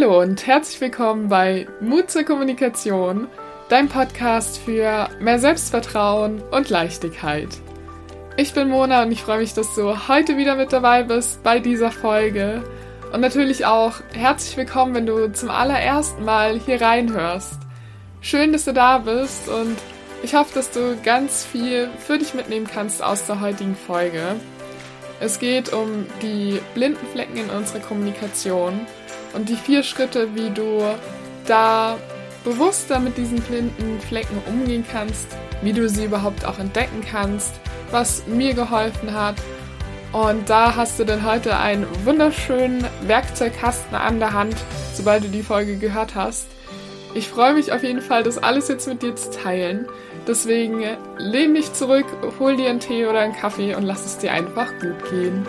Hallo und herzlich willkommen bei Mut zur Kommunikation, dein Podcast für mehr Selbstvertrauen und Leichtigkeit. Ich bin Mona und ich freue mich, dass du heute wieder mit dabei bist bei dieser Folge. Und natürlich auch herzlich willkommen, wenn du zum allerersten Mal hier reinhörst. Schön, dass du da bist und ich hoffe, dass du ganz viel für dich mitnehmen kannst aus der heutigen Folge. Es geht um die blinden Flecken in unserer Kommunikation und die vier Schritte, wie du da bewusster mit diesen blinden Flecken umgehen kannst, wie du sie überhaupt auch entdecken kannst, was mir geholfen hat. Und da hast du dann heute einen wunderschönen Werkzeugkasten an der Hand, sobald du die Folge gehört hast. Ich freue mich auf jeden Fall, das alles jetzt mit dir zu teilen. Deswegen lehn dich zurück, hol dir einen Tee oder einen Kaffee und lass es dir einfach gut gehen.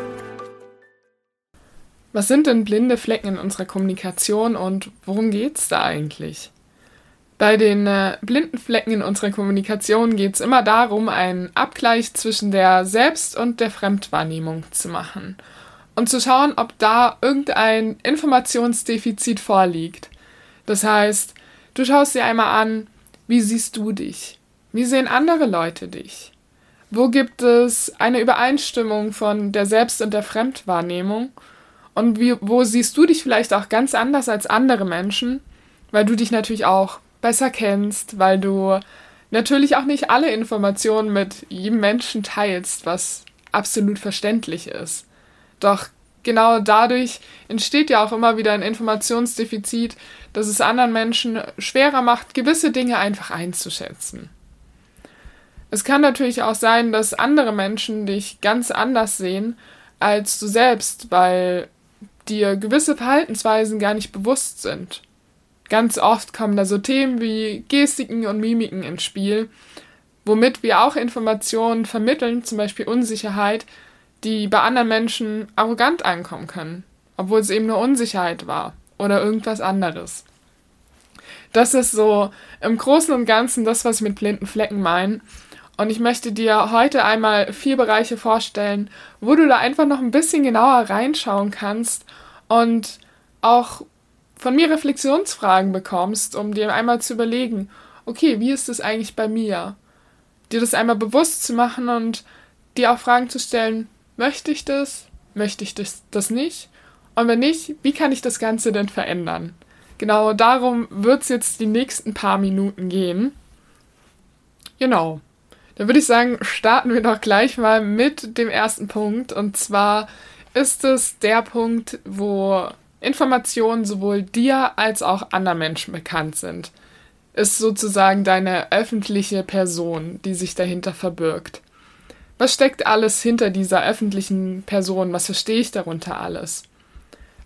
Was sind denn blinde Flecken in unserer Kommunikation und worum geht es da eigentlich? Bei den äh, blinden Flecken in unserer Kommunikation geht es immer darum, einen Abgleich zwischen der Selbst- und der Fremdwahrnehmung zu machen und zu schauen, ob da irgendein Informationsdefizit vorliegt. Das heißt, du schaust dir einmal an, wie siehst du dich? Wie sehen andere Leute dich? Wo gibt es eine Übereinstimmung von der Selbst- und der Fremdwahrnehmung? Und wie, wo siehst du dich vielleicht auch ganz anders als andere Menschen, weil du dich natürlich auch besser kennst, weil du natürlich auch nicht alle Informationen mit jedem Menschen teilst, was absolut verständlich ist. Doch genau dadurch entsteht ja auch immer wieder ein Informationsdefizit, das es anderen Menschen schwerer macht, gewisse Dinge einfach einzuschätzen. Es kann natürlich auch sein, dass andere Menschen dich ganz anders sehen als du selbst, weil dir gewisse Verhaltensweisen gar nicht bewusst sind. Ganz oft kommen da so Themen wie Gestiken und Mimiken ins Spiel, womit wir auch Informationen vermitteln, zum Beispiel Unsicherheit, die bei anderen Menschen arrogant ankommen können, obwohl es eben nur Unsicherheit war oder irgendwas anderes. Das ist so im Großen und Ganzen das, was ich mit blinden Flecken meine. Und ich möchte dir heute einmal vier Bereiche vorstellen, wo du da einfach noch ein bisschen genauer reinschauen kannst und auch von mir Reflexionsfragen bekommst, um dir einmal zu überlegen, okay, wie ist es eigentlich bei mir? Dir das einmal bewusst zu machen und dir auch Fragen zu stellen, möchte ich das? Möchte ich das, das nicht? Und wenn nicht, wie kann ich das Ganze denn verändern? Genau darum wird es jetzt die nächsten paar Minuten gehen. Genau. Dann würde ich sagen, starten wir doch gleich mal mit dem ersten Punkt. Und zwar ist es der Punkt, wo Informationen sowohl dir als auch anderen Menschen bekannt sind. Ist sozusagen deine öffentliche Person, die sich dahinter verbirgt. Was steckt alles hinter dieser öffentlichen Person? Was verstehe ich darunter alles?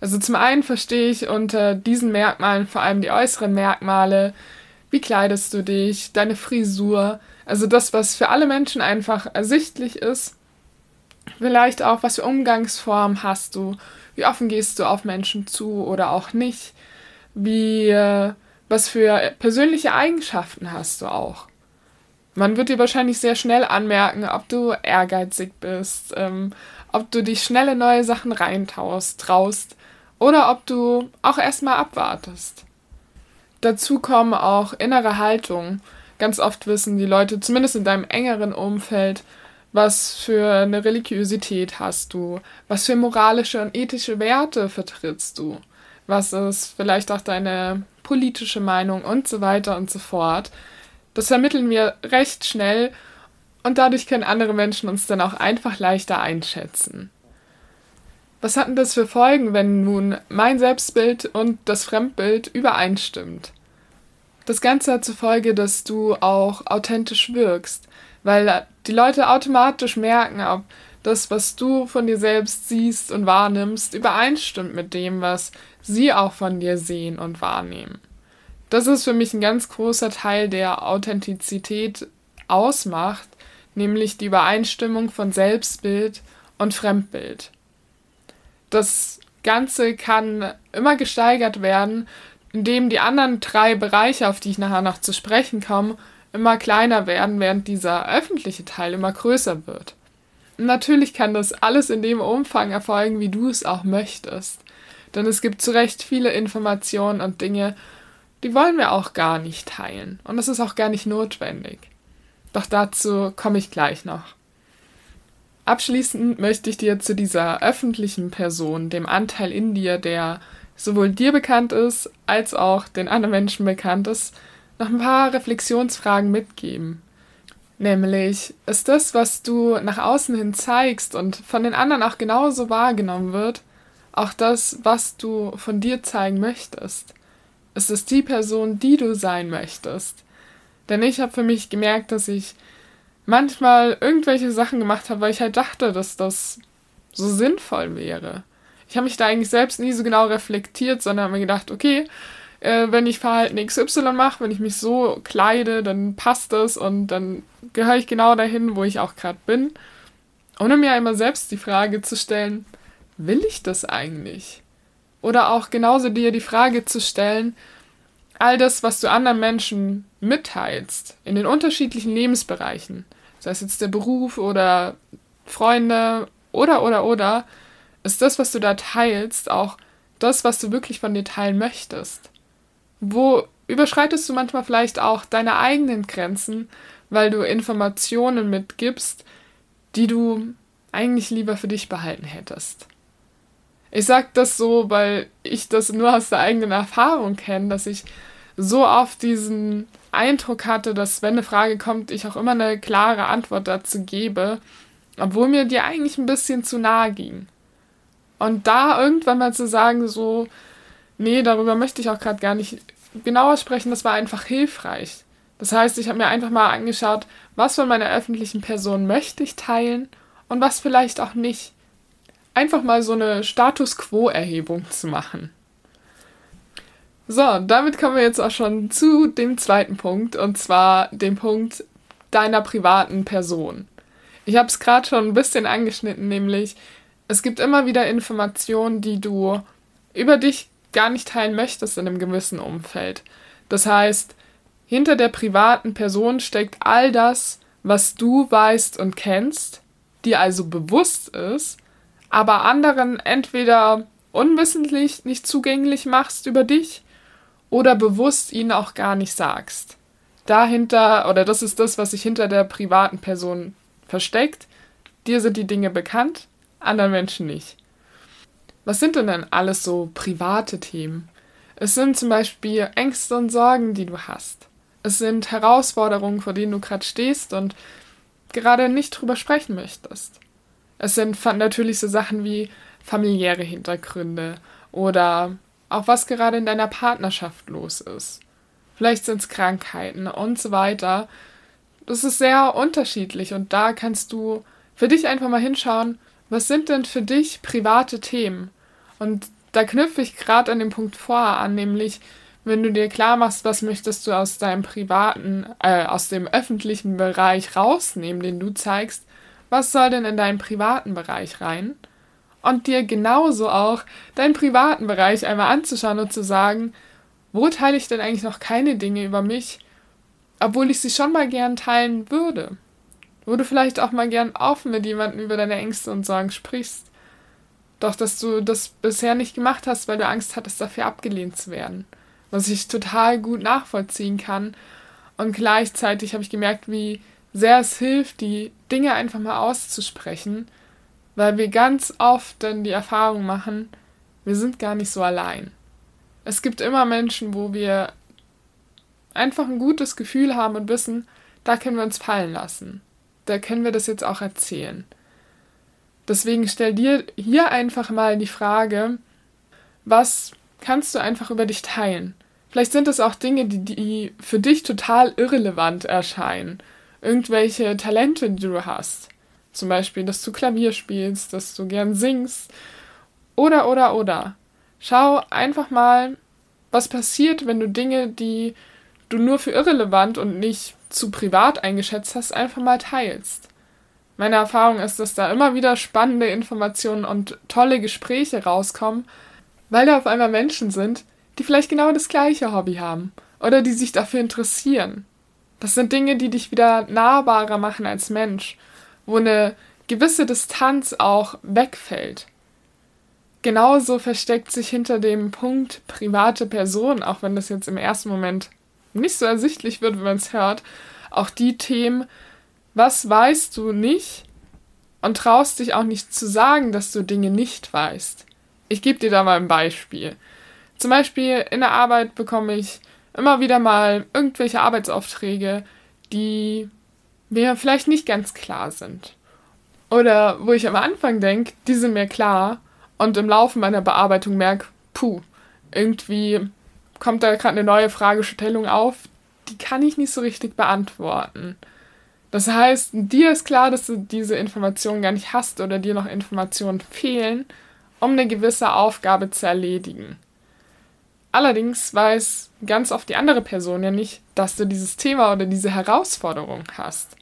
Also zum einen verstehe ich unter diesen Merkmalen vor allem die äußeren Merkmale. Wie kleidest du dich? Deine Frisur? Also das, was für alle Menschen einfach ersichtlich ist. Vielleicht auch, was für Umgangsformen hast du? Wie offen gehst du auf Menschen zu oder auch nicht? Wie, äh, was für persönliche Eigenschaften hast du auch? Man wird dir wahrscheinlich sehr schnell anmerken, ob du ehrgeizig bist, ähm, ob du dich schnell in neue Sachen reintaust, traust oder ob du auch erstmal abwartest. Dazu kommen auch innere Haltung. Ganz oft wissen die Leute, zumindest in deinem engeren Umfeld, was für eine Religiosität hast du, was für moralische und ethische Werte vertrittst du, was ist vielleicht auch deine politische Meinung und so weiter und so fort. Das vermitteln wir recht schnell und dadurch können andere Menschen uns dann auch einfach leichter einschätzen. Was hat denn das für Folgen, wenn nun mein Selbstbild und das Fremdbild übereinstimmt? Das Ganze hat zur Folge, dass du auch authentisch wirkst, weil die Leute automatisch merken, ob das, was du von dir selbst siehst und wahrnimmst, übereinstimmt mit dem, was sie auch von dir sehen und wahrnehmen. Das ist für mich ein ganz großer Teil der Authentizität ausmacht, nämlich die Übereinstimmung von Selbstbild und Fremdbild. Das Ganze kann immer gesteigert werden, indem die anderen drei Bereiche, auf die ich nachher noch zu sprechen komme, immer kleiner werden, während dieser öffentliche Teil immer größer wird. Natürlich kann das alles in dem Umfang erfolgen, wie du es auch möchtest. Denn es gibt zu Recht viele Informationen und Dinge, die wollen wir auch gar nicht teilen. Und das ist auch gar nicht notwendig. Doch dazu komme ich gleich noch. Abschließend möchte ich dir zu dieser öffentlichen Person, dem Anteil in dir, der sowohl dir bekannt ist, als auch den anderen Menschen bekannt ist, noch ein paar Reflexionsfragen mitgeben. Nämlich, ist das, was du nach außen hin zeigst und von den anderen auch genauso wahrgenommen wird, auch das, was du von dir zeigen möchtest? Ist es die Person, die du sein möchtest? Denn ich habe für mich gemerkt, dass ich manchmal irgendwelche Sachen gemacht habe, weil ich halt dachte, dass das so sinnvoll wäre. Ich habe mich da eigentlich selbst nie so genau reflektiert, sondern habe mir gedacht, okay, äh, wenn ich Verhalten XY mache, wenn ich mich so kleide, dann passt das und dann gehöre ich genau dahin, wo ich auch gerade bin. Ohne mir einmal selbst die Frage zu stellen, will ich das eigentlich? Oder auch genauso dir die Frage zu stellen, all das, was du anderen Menschen mitteilst, in den unterschiedlichen Lebensbereichen, sei es jetzt der Beruf oder Freunde oder oder oder, ist das, was du da teilst, auch das, was du wirklich von dir teilen möchtest? Wo überschreitest du manchmal vielleicht auch deine eigenen Grenzen, weil du Informationen mitgibst, die du eigentlich lieber für dich behalten hättest? Ich sag das so, weil ich das nur aus der eigenen Erfahrung kenne, dass ich so oft diesen Eindruck hatte, dass wenn eine Frage kommt, ich auch immer eine klare Antwort dazu gebe, obwohl mir die eigentlich ein bisschen zu nahe ging. Und da irgendwann mal zu sagen, so, nee, darüber möchte ich auch gerade gar nicht genauer sprechen, das war einfach hilfreich. Das heißt, ich habe mir einfach mal angeschaut, was von meiner öffentlichen Person möchte ich teilen und was vielleicht auch nicht. Einfach mal so eine Status Quo-Erhebung zu machen. So, damit kommen wir jetzt auch schon zu dem zweiten Punkt, und zwar dem Punkt deiner privaten Person. Ich habe es gerade schon ein bisschen angeschnitten, nämlich es gibt immer wieder Informationen, die du über dich gar nicht teilen möchtest in einem gewissen Umfeld. Das heißt, hinter der privaten Person steckt all das, was du weißt und kennst, dir also bewusst ist, aber anderen entweder unwissentlich nicht zugänglich machst über dich oder bewusst ihnen auch gar nicht sagst. Dahinter, oder das ist das, was sich hinter der privaten Person versteckt. Dir sind die Dinge bekannt, anderen Menschen nicht. Was sind denn dann alles so private Themen? Es sind zum Beispiel Ängste und Sorgen, die du hast. Es sind Herausforderungen, vor denen du gerade stehst und gerade nicht drüber sprechen möchtest. Es sind natürlich so Sachen wie familiäre Hintergründe oder auch was gerade in deiner Partnerschaft los ist. Vielleicht sind es Krankheiten und so weiter. Das ist sehr unterschiedlich und da kannst du für dich einfach mal hinschauen, was sind denn für dich private Themen? Und da knüpfe ich gerade an dem Punkt vorher an, nämlich wenn du dir klar machst, was möchtest du aus deinem privaten, äh, aus dem öffentlichen Bereich rausnehmen, den du zeigst, was soll denn in deinen privaten Bereich rein? Und dir genauso auch deinen privaten Bereich einmal anzuschauen und zu sagen, wo teile ich denn eigentlich noch keine Dinge über mich, obwohl ich sie schon mal gern teilen würde? Wo du vielleicht auch mal gern offen mit jemandem über deine Ängste und Sorgen sprichst. Doch dass du das bisher nicht gemacht hast, weil du Angst hattest, dafür abgelehnt zu werden. Was ich total gut nachvollziehen kann. Und gleichzeitig habe ich gemerkt, wie sehr es hilft, die Dinge einfach mal auszusprechen, weil wir ganz oft dann die Erfahrung machen, wir sind gar nicht so allein. Es gibt immer Menschen, wo wir einfach ein gutes Gefühl haben und wissen, da können wir uns fallen lassen da können wir das jetzt auch erzählen. Deswegen stell dir hier einfach mal die Frage, was kannst du einfach über dich teilen? Vielleicht sind es auch Dinge, die, die für dich total irrelevant erscheinen. Irgendwelche Talente, die du hast. Zum Beispiel, dass du Klavier spielst, dass du gern singst. Oder, oder, oder. Schau einfach mal, was passiert, wenn du Dinge, die du nur für irrelevant und nicht zu privat eingeschätzt hast, einfach mal teilst. Meine Erfahrung ist, dass da immer wieder spannende Informationen und tolle Gespräche rauskommen, weil da auf einmal Menschen sind, die vielleicht genau das gleiche Hobby haben oder die sich dafür interessieren. Das sind Dinge, die dich wieder nahbarer machen als Mensch, wo eine gewisse Distanz auch wegfällt. genauso versteckt sich hinter dem Punkt private Person, auch wenn das jetzt im ersten Moment nicht so ersichtlich wird, wenn man es hört, auch die Themen, was weißt du nicht und traust dich auch nicht zu sagen, dass du Dinge nicht weißt. Ich gebe dir da mal ein Beispiel. Zum Beispiel in der Arbeit bekomme ich immer wieder mal irgendwelche Arbeitsaufträge, die mir vielleicht nicht ganz klar sind. Oder wo ich am Anfang denke, die sind mir klar und im Laufe meiner Bearbeitung merke, puh, irgendwie kommt da gerade eine neue Fragestellung auf, die kann ich nicht so richtig beantworten. Das heißt, dir ist klar, dass du diese Informationen gar nicht hast oder dir noch Informationen fehlen, um eine gewisse Aufgabe zu erledigen. Allerdings weiß ganz oft die andere Person ja nicht, dass du dieses Thema oder diese Herausforderung hast.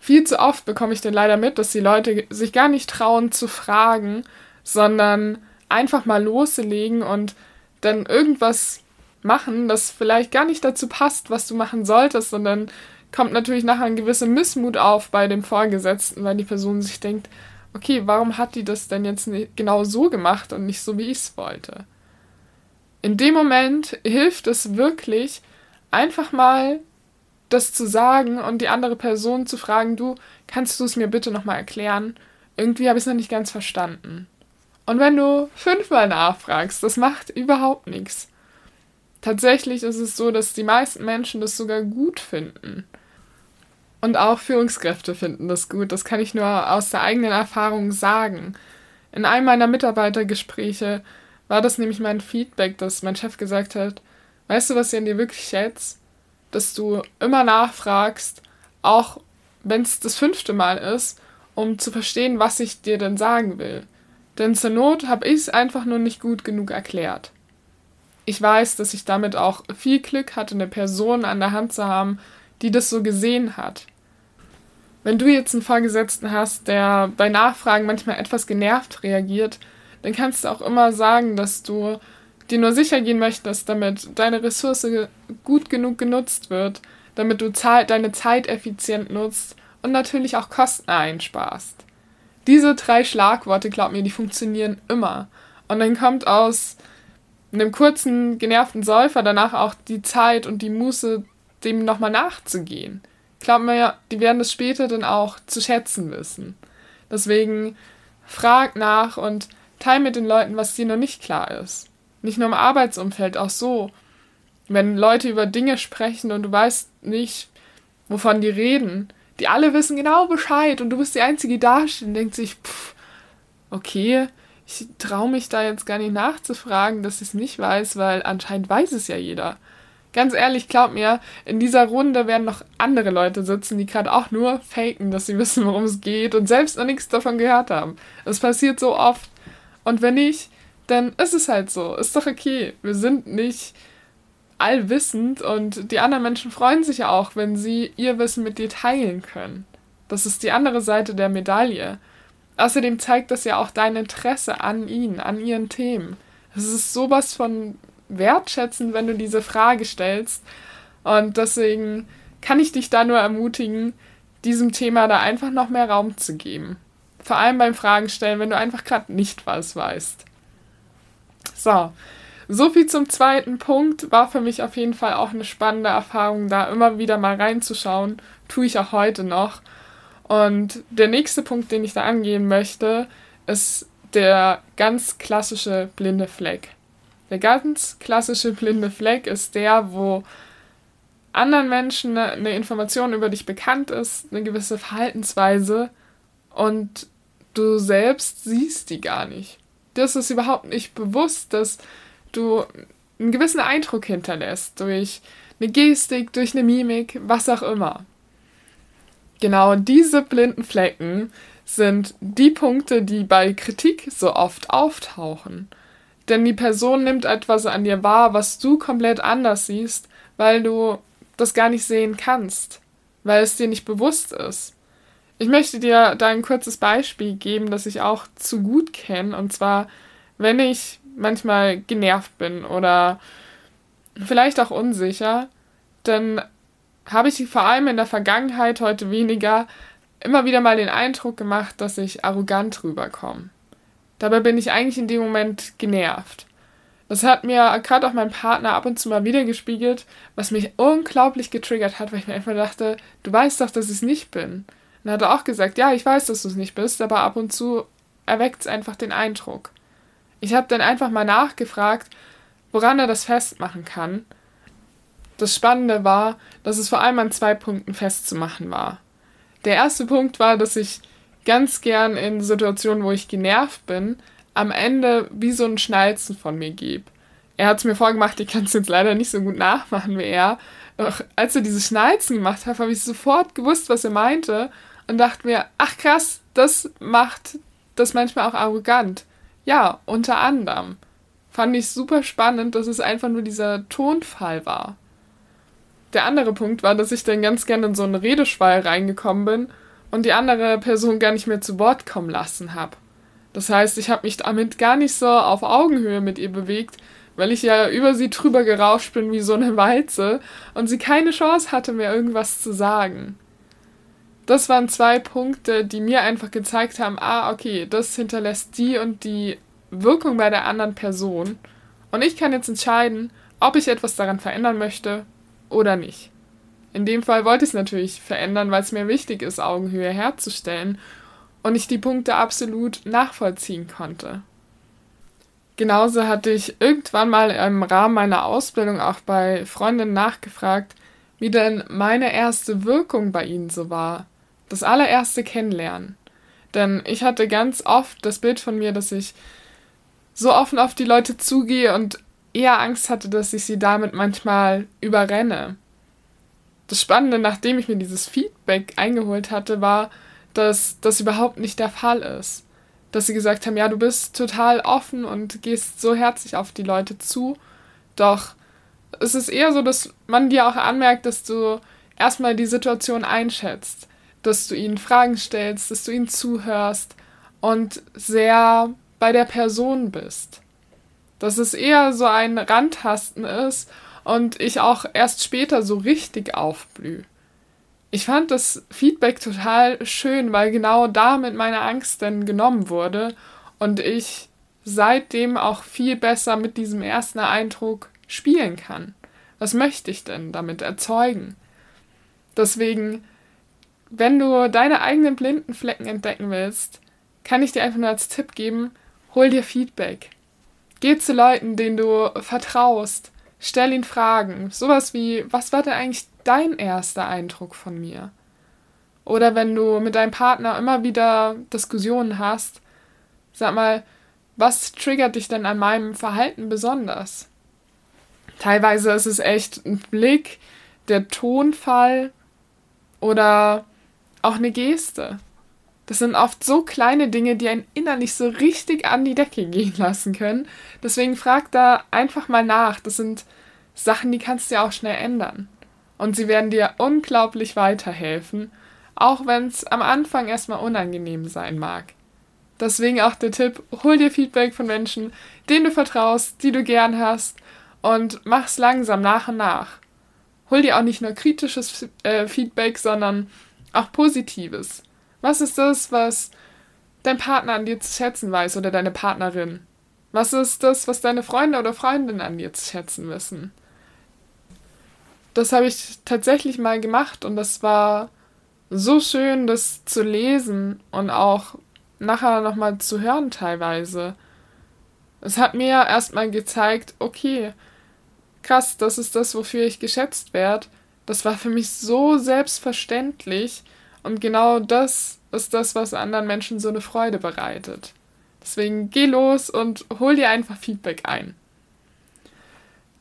Viel zu oft bekomme ich denn leider mit, dass die Leute sich gar nicht trauen zu fragen, sondern einfach mal loslegen und dann irgendwas machen, das vielleicht gar nicht dazu passt, was du machen solltest, sondern kommt natürlich nachher ein gewisser Missmut auf bei dem Vorgesetzten, weil die Person sich denkt, okay, warum hat die das denn jetzt genau so gemacht und nicht so, wie ich es wollte? In dem Moment hilft es wirklich, einfach mal das zu sagen und die andere Person zu fragen, du, kannst du es mir bitte nochmal erklären? Irgendwie habe ich es noch nicht ganz verstanden. Und wenn du fünfmal nachfragst, das macht überhaupt nichts. Tatsächlich ist es so, dass die meisten Menschen das sogar gut finden. Und auch Führungskräfte finden das gut. Das kann ich nur aus der eigenen Erfahrung sagen. In einem meiner Mitarbeitergespräche war das nämlich mein Feedback, dass mein Chef gesagt hat, weißt du, was ich an dir wirklich schätze? Dass du immer nachfragst, auch wenn es das fünfte Mal ist, um zu verstehen, was ich dir denn sagen will. Denn zur Not habe ich es einfach nur nicht gut genug erklärt. Ich weiß, dass ich damit auch viel Glück hatte, eine Person an der Hand zu haben, die das so gesehen hat. Wenn du jetzt einen Vorgesetzten hast, der bei Nachfragen manchmal etwas genervt reagiert, dann kannst du auch immer sagen, dass du dir nur sicher gehen möchtest, damit deine Ressource gut genug genutzt wird, damit du deine Zeit effizient nutzt und natürlich auch Kosten einsparst. Diese drei Schlagworte, glaub mir, die funktionieren immer. Und dann kommt aus einem kurzen, genervten Säufer danach auch die Zeit und die Muße, dem nochmal nachzugehen. Glaubt mir die werden das später dann auch zu schätzen wissen. Deswegen frag nach und teil mit den Leuten, was dir noch nicht klar ist. Nicht nur im Arbeitsumfeld, auch so. Wenn Leute über Dinge sprechen und du weißt nicht, wovon die reden, die alle wissen genau Bescheid und du bist die Einzige, die da steht und denkt sich, pff, okay, ich traue mich da jetzt gar nicht nachzufragen, dass ich es nicht weiß, weil anscheinend weiß es ja jeder. Ganz ehrlich, glaub mir, in dieser Runde werden noch andere Leute sitzen, die gerade auch nur faken, dass sie wissen, worum es geht und selbst noch nichts davon gehört haben. Es passiert so oft. Und wenn nicht, dann ist es halt so. Ist doch okay. Wir sind nicht allwissend und die anderen Menschen freuen sich ja auch, wenn sie ihr Wissen mit dir teilen können. Das ist die andere Seite der Medaille. Außerdem zeigt das ja auch dein Interesse an ihnen, an ihren Themen. Es ist sowas von wertschätzen, wenn du diese Frage stellst. Und deswegen kann ich dich da nur ermutigen, diesem Thema da einfach noch mehr Raum zu geben. Vor allem beim Fragen stellen, wenn du einfach gerade nicht was weißt. So, so viel zum zweiten Punkt. War für mich auf jeden Fall auch eine spannende Erfahrung, da immer wieder mal reinzuschauen. Tue ich auch heute noch. Und der nächste Punkt, den ich da angehen möchte, ist der ganz klassische blinde Fleck. Der ganz klassische blinde Fleck ist der, wo anderen Menschen eine Information über dich bekannt ist, eine gewisse Verhaltensweise und du selbst siehst die gar nicht. Das ist überhaupt nicht bewusst, dass du einen gewissen Eindruck hinterlässt durch eine Gestik, durch eine Mimik, was auch immer. Genau diese blinden Flecken sind die Punkte, die bei Kritik so oft auftauchen. Denn die Person nimmt etwas an dir wahr, was du komplett anders siehst, weil du das gar nicht sehen kannst, weil es dir nicht bewusst ist. Ich möchte dir da ein kurzes Beispiel geben, das ich auch zu gut kenne. Und zwar, wenn ich manchmal genervt bin oder vielleicht auch unsicher, dann habe ich vor allem in der Vergangenheit, heute weniger, immer wieder mal den Eindruck gemacht, dass ich arrogant rüberkomme Dabei bin ich eigentlich in dem Moment genervt. Das hat mir gerade auch mein Partner ab und zu mal wieder gespiegelt, was mich unglaublich getriggert hat, weil ich mir einfach dachte, du weißt doch, dass ich es nicht bin. Und er hat auch gesagt, ja, ich weiß, dass du es nicht bist, aber ab und zu erweckt es einfach den Eindruck. Ich habe dann einfach mal nachgefragt, woran er das festmachen kann. Das Spannende war, dass es vor allem an zwei Punkten festzumachen war. Der erste Punkt war, dass ich ganz gern in Situationen, wo ich genervt bin, am Ende wie so ein Schnalzen von mir gebe. Er hat es mir vorgemacht, ich kann es jetzt leider nicht so gut nachmachen wie er. Doch als er dieses Schnalzen gemacht hat, habe ich sofort gewusst, was er meinte und dachte mir, ach krass, das macht das manchmal auch arrogant. Ja, unter anderem. Fand ich super spannend, dass es einfach nur dieser Tonfall war. Der andere Punkt war, dass ich dann ganz gerne in so einen Redeschwall reingekommen bin und die andere Person gar nicht mehr zu Wort kommen lassen habe. Das heißt, ich habe mich damit gar nicht so auf Augenhöhe mit ihr bewegt, weil ich ja über sie drüber gerauscht bin wie so eine Walze und sie keine Chance hatte, mir irgendwas zu sagen. Das waren zwei Punkte, die mir einfach gezeigt haben, ah, okay, das hinterlässt die und die Wirkung bei der anderen Person. Und ich kann jetzt entscheiden, ob ich etwas daran verändern möchte oder nicht. In dem Fall wollte ich es natürlich verändern, weil es mir wichtig ist, Augenhöhe herzustellen und ich die Punkte absolut nachvollziehen konnte. Genauso hatte ich irgendwann mal im Rahmen meiner Ausbildung auch bei Freundinnen nachgefragt, wie denn meine erste Wirkung bei ihnen so war. Das allererste Kennenlernen. Denn ich hatte ganz oft das Bild von mir, dass ich so offen auf die Leute zugehe und eher Angst hatte, dass ich sie damit manchmal überrenne. Das Spannende, nachdem ich mir dieses Feedback eingeholt hatte, war, dass das überhaupt nicht der Fall ist. Dass sie gesagt haben, ja, du bist total offen und gehst so herzlich auf die Leute zu. Doch es ist eher so, dass man dir auch anmerkt, dass du erstmal die Situation einschätzt, dass du ihnen Fragen stellst, dass du ihnen zuhörst und sehr bei der Person bist. Dass es eher so ein Randtasten ist und ich auch erst später so richtig aufblühe ich fand das Feedback total schön, weil genau damit meine Angst dann genommen wurde und ich seitdem auch viel besser mit diesem ersten Eindruck spielen kann. Was möchte ich denn damit erzeugen? Deswegen, wenn du deine eigenen blinden Flecken entdecken willst, kann ich dir einfach nur als Tipp geben, hol dir Feedback. Geh zu Leuten, denen du vertraust, stell ihnen Fragen. Sowas wie, was war denn eigentlich dein erster Eindruck von mir? Oder wenn du mit deinem Partner immer wieder Diskussionen hast, sag mal, was triggert dich denn an meinem Verhalten besonders? Teilweise ist es echt ein Blick, der Tonfall oder auch eine Geste. Das sind oft so kleine Dinge, die einen innerlich so richtig an die Decke gehen lassen können. Deswegen frag da einfach mal nach. Das sind Sachen, die kannst du ja auch schnell ändern und sie werden dir unglaublich weiterhelfen, auch wenn es am Anfang erstmal unangenehm sein mag. Deswegen auch der Tipp, hol dir Feedback von Menschen, denen du vertraust, die du gern hast und mach's langsam nach und nach. Hol dir auch nicht nur kritisches äh, Feedback, sondern auch positives. Was ist das, was dein Partner an dir zu schätzen weiß oder deine Partnerin? Was ist das, was deine Freunde oder Freundinnen an dir zu schätzen wissen? das habe ich tatsächlich mal gemacht und das war so schön, das zu lesen und auch nachher nochmal zu hören teilweise. Es hat mir erstmal gezeigt, okay, krass, das ist das, wofür ich geschätzt werde. Das war für mich so selbstverständlich und genau das ist das, was anderen Menschen so eine Freude bereitet. Deswegen geh los und hol dir einfach Feedback ein.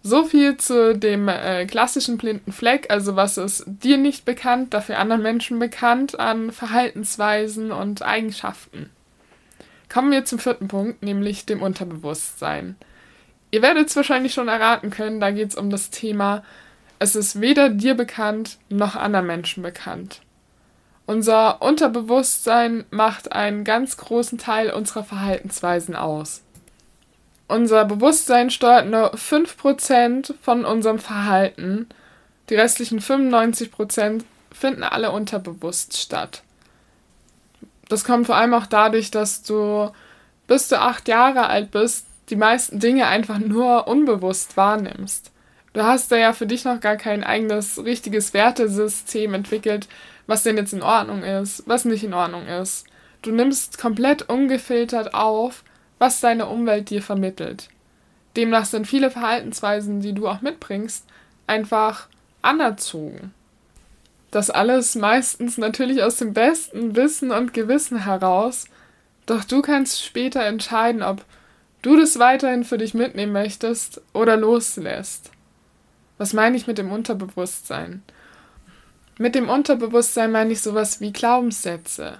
So viel zu dem äh, klassischen blinden Fleck, also was ist dir nicht bekannt, dafür anderen Menschen bekannt an Verhaltensweisen und Eigenschaften. Kommen wir zum vierten Punkt, nämlich dem Unterbewusstsein. Ihr werdet es wahrscheinlich schon erraten können, da geht es um das Thema, es ist weder dir bekannt noch anderen Menschen bekannt. Unser Unterbewusstsein macht einen ganz großen Teil unserer Verhaltensweisen aus. Unser Bewusstsein steuert nur 5% von unserem Verhalten. Die restlichen 95% finden alle unterbewusst statt. Das kommt vor allem auch dadurch, dass du bis du acht Jahre alt bist, die meisten Dinge einfach nur unbewusst wahrnimmst. Du hast da ja für dich noch gar kein eigenes richtiges Wertesystem entwickelt, was denn jetzt in Ordnung ist, was nicht in Ordnung ist. Du nimmst komplett ungefiltert auf, was deine Umwelt dir vermittelt. Demnach sind viele Verhaltensweisen, die du auch mitbringst, einfach anerzogen. Das alles meistens natürlich aus dem besten Wissen und Gewissen heraus, doch du kannst später entscheiden, ob du das weiterhin für dich mitnehmen möchtest oder loslässt. Was meine ich mit dem Unterbewusstsein? Mit dem Unterbewusstsein meine ich sowas wie Glaubenssätze.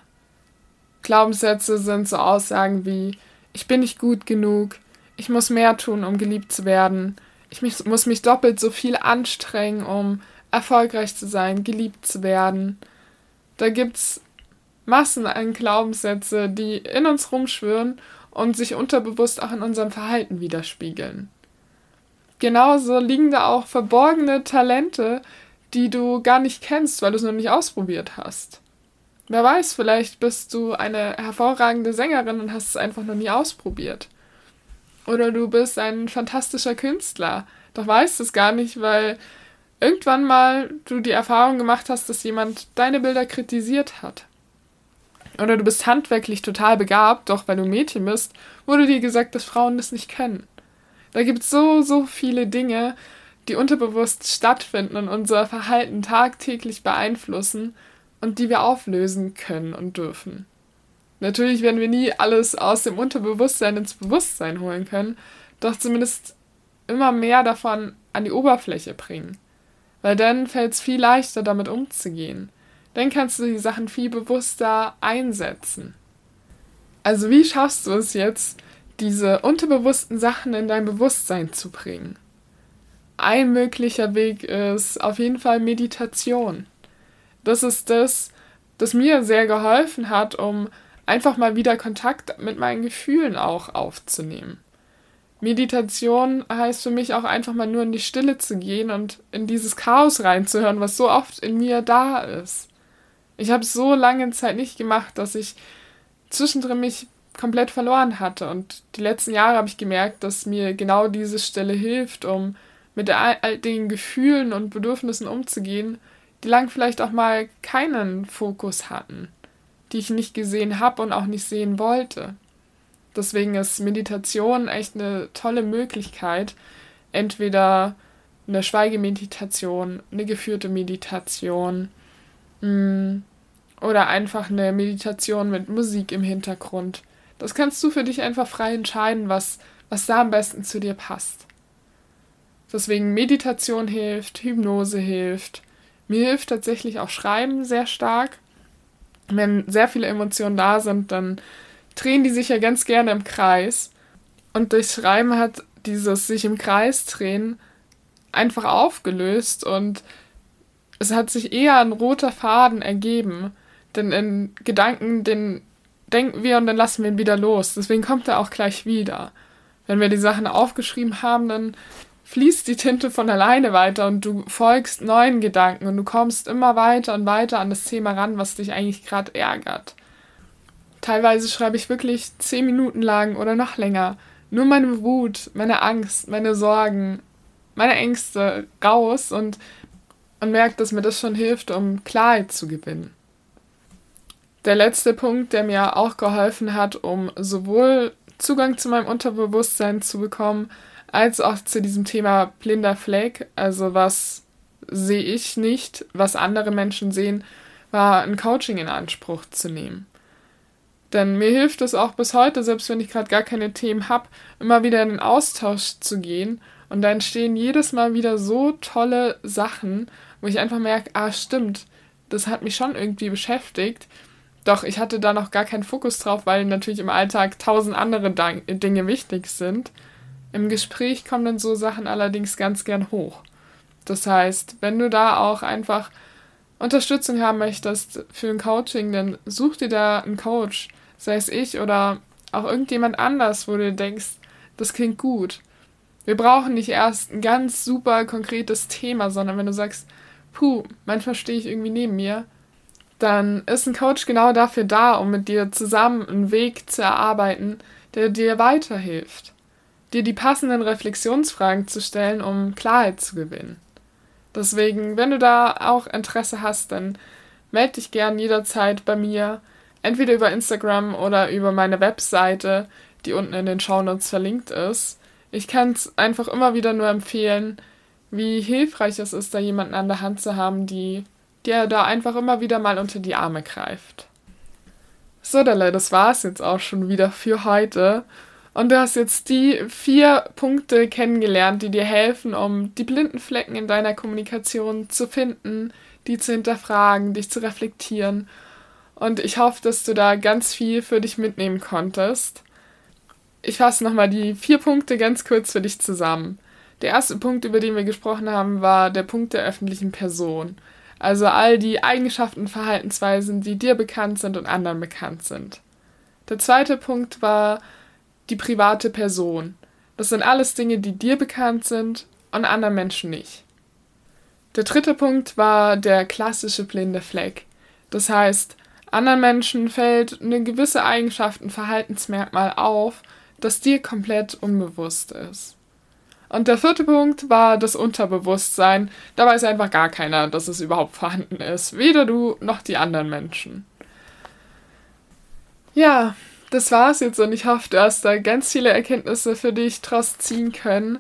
Glaubenssätze sind so Aussagen wie ich bin nicht gut genug, ich muss mehr tun, um geliebt zu werden, ich muss mich doppelt so viel anstrengen, um erfolgreich zu sein, geliebt zu werden. Da gibt's Massen an Glaubenssätze, die in uns rumschwirren und sich unterbewusst auch in unserem Verhalten widerspiegeln. Genauso liegen da auch verborgene Talente, die du gar nicht kennst, weil du es noch nicht ausprobiert hast. Wer weiß, vielleicht bist du eine hervorragende Sängerin und hast es einfach noch nie ausprobiert. Oder du bist ein fantastischer Künstler, doch weißt es gar nicht, weil irgendwann mal du die Erfahrung gemacht hast, dass jemand deine Bilder kritisiert hat. Oder du bist handwerklich total begabt, doch weil du Mädchen bist, wurde dir gesagt, dass Frauen das nicht können. Da gibt es so, so viele Dinge, die unterbewusst stattfinden und unser Verhalten tagtäglich beeinflussen und die wir auflösen können und dürfen. Natürlich werden wir nie alles aus dem Unterbewusstsein ins Bewusstsein holen können, doch zumindest immer mehr davon an die Oberfläche bringen. Weil dann fällt es viel leichter, damit umzugehen. Dann kannst du die Sachen viel bewusster einsetzen. Also wie schaffst du es jetzt, diese unterbewussten Sachen in dein Bewusstsein zu bringen. Ein möglicher Weg ist auf jeden Fall Meditation. Das ist das, das mir sehr geholfen hat, um einfach mal wieder Kontakt mit meinen Gefühlen auch aufzunehmen. Meditation heißt für mich auch einfach mal nur in die Stille zu gehen und in dieses Chaos reinzuhören, was so oft in mir da ist. Ich habe so lange Zeit nicht gemacht, dass ich zwischendrin mich komplett verloren hatte. Und die letzten Jahre habe ich gemerkt, dass mir genau diese Stelle hilft, um mit all den Gefühlen und Bedürfnissen umzugehen, die lang vielleicht auch mal keinen Fokus hatten, die ich nicht gesehen habe und auch nicht sehen wollte. Deswegen ist Meditation echt eine tolle Möglichkeit, entweder eine Schweigemeditation, eine geführte Meditation mh, mm, oder einfach eine Meditation mit Musik im Hintergrund. Das kannst du für dich einfach frei entscheiden, was, was da am besten zu dir passt. Deswegen Meditation hilft, Hypnose hilft. Mir hilft tatsächlich auch Schreiben sehr stark. Wenn sehr viele Emotionen da sind, dann drehen die sich ja ganz gerne im Kreis. Und durch Schreiben hat dieses sich im Kreis drehen einfach aufgelöst und es hat sich eher ein roter Faden ergeben. Denn in Gedanken, den denken wir und dann lassen wir ihn wieder los. Deswegen kommt er auch gleich wieder. Wenn wir die Sachen aufgeschrieben haben, dann fließt die Tinte von alleine weiter und du folgst neuen Gedanken und du kommst immer weiter und weiter an das Thema ran, was dich eigentlich gerade ärgert. Teilweise schreibe ich wirklich zehn Minuten lang oder noch länger nur meine Wut, meine Angst, meine Sorgen, meine Ängste raus und, und merke, dass mir das schon hilft, um Klarheit zu gewinnen. Der letzte Punkt, der mir auch geholfen hat, um sowohl Zugang zu meinem Unterbewusstsein zu bekommen, als auch zu diesem Thema blinder Fleck, also was sehe ich nicht, was andere Menschen sehen, war ein Coaching in Anspruch zu nehmen. Denn mir hilft es auch bis heute, selbst wenn ich gerade gar keine Themen habe, immer wieder in den Austausch zu gehen. Und da entstehen jedes Mal wieder so tolle Sachen, wo ich einfach merke, ah stimmt, das hat mich schon irgendwie beschäftigt. Doch ich hatte da noch gar keinen Fokus drauf, weil natürlich im Alltag tausend andere Dinge wichtig sind. Im Gespräch kommen dann so Sachen allerdings ganz gern hoch. Das heißt, wenn du da auch einfach Unterstützung haben möchtest für ein Coaching, dann such dir da einen Coach, sei es ich oder auch irgendjemand anders, wo du denkst, das klingt gut. Wir brauchen nicht erst ein ganz super konkretes Thema, sondern wenn du sagst, puh, manchmal stehe ich irgendwie neben mir, dann ist ein Coach genau dafür da, um mit dir zusammen einen Weg zu erarbeiten, der dir weiterhilft, dir die passenden Reflexionsfragen zu stellen, um Klarheit zu gewinnen. Deswegen, wenn du da auch Interesse hast, dann melde dich gern jederzeit bei mir, entweder über Instagram oder über meine Webseite, die unten in den Shownotes verlinkt ist. Ich kann es einfach immer wieder nur empfehlen, wie hilfreich es ist, da jemanden an der Hand zu haben, die der da einfach immer wieder mal unter die Arme greift. So, Delle, das war's jetzt auch schon wieder für heute. Und du hast jetzt die vier Punkte kennengelernt, die dir helfen, um die blinden Flecken in deiner Kommunikation zu finden, die zu hinterfragen, dich zu reflektieren. Und ich hoffe, dass du da ganz viel für dich mitnehmen konntest. Ich fasse nochmal die vier Punkte ganz kurz für dich zusammen. Der erste Punkt, über den wir gesprochen haben, war der Punkt der öffentlichen Person. Also all die Eigenschaften, Verhaltensweisen, die dir bekannt sind und anderen bekannt sind. Der zweite Punkt war die private Person. Das sind alles Dinge, die dir bekannt sind und anderen Menschen nicht. Der dritte Punkt war der klassische blinde Fleck. Das heißt, anderen Menschen fällt eine gewisse Eigenschaft, ein Verhaltensmerkmal auf, das dir komplett unbewusst ist. Und der vierte Punkt war das Unterbewusstsein. Da weiß einfach gar keiner, dass es überhaupt vorhanden ist. Weder du noch die anderen Menschen. Ja, das war's jetzt und ich hoffe, du hast da ganz viele Erkenntnisse für dich draus ziehen können.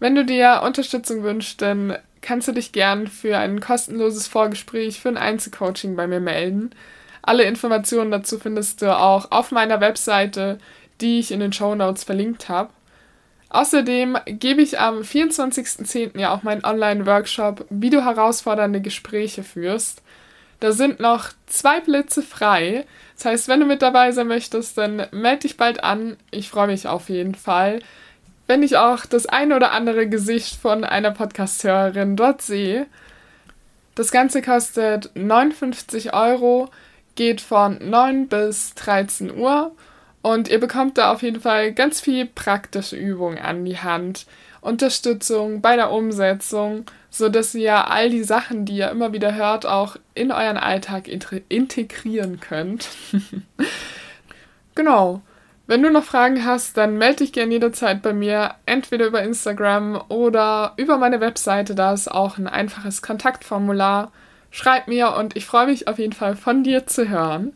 Wenn du dir Unterstützung wünschst, dann kannst du dich gern für ein kostenloses Vorgespräch für ein Einzelcoaching bei mir melden. Alle Informationen dazu findest du auch auf meiner Webseite, die ich in den Show Notes verlinkt habe. Außerdem gebe ich am 24.10. ja auch meinen Online-Workshop, wie du herausfordernde Gespräche führst. Da sind noch zwei Plätze frei. Das heißt, wenn du mit dabei sein möchtest, dann melde dich bald an. Ich freue mich auf jeden Fall, wenn ich auch das ein oder andere Gesicht von einer Podcast-Hörerin dort sehe. Das Ganze kostet 59 Euro, geht von 9 bis 13 Uhr und ihr bekommt da auf jeden Fall ganz viel praktische Übungen an die Hand, Unterstützung bei der Umsetzung, sodass ihr all die Sachen, die ihr immer wieder hört, auch in euren Alltag integrieren könnt. genau. Wenn du noch Fragen hast, dann melde dich gerne jederzeit bei mir, entweder über Instagram oder über meine Webseite. Da ist auch ein einfaches Kontaktformular. Schreib mir und ich freue mich auf jeden Fall von dir zu hören.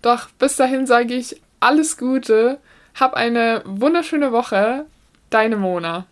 Doch bis dahin sage ich alles Gute, hab eine wunderschöne Woche, deine Mona.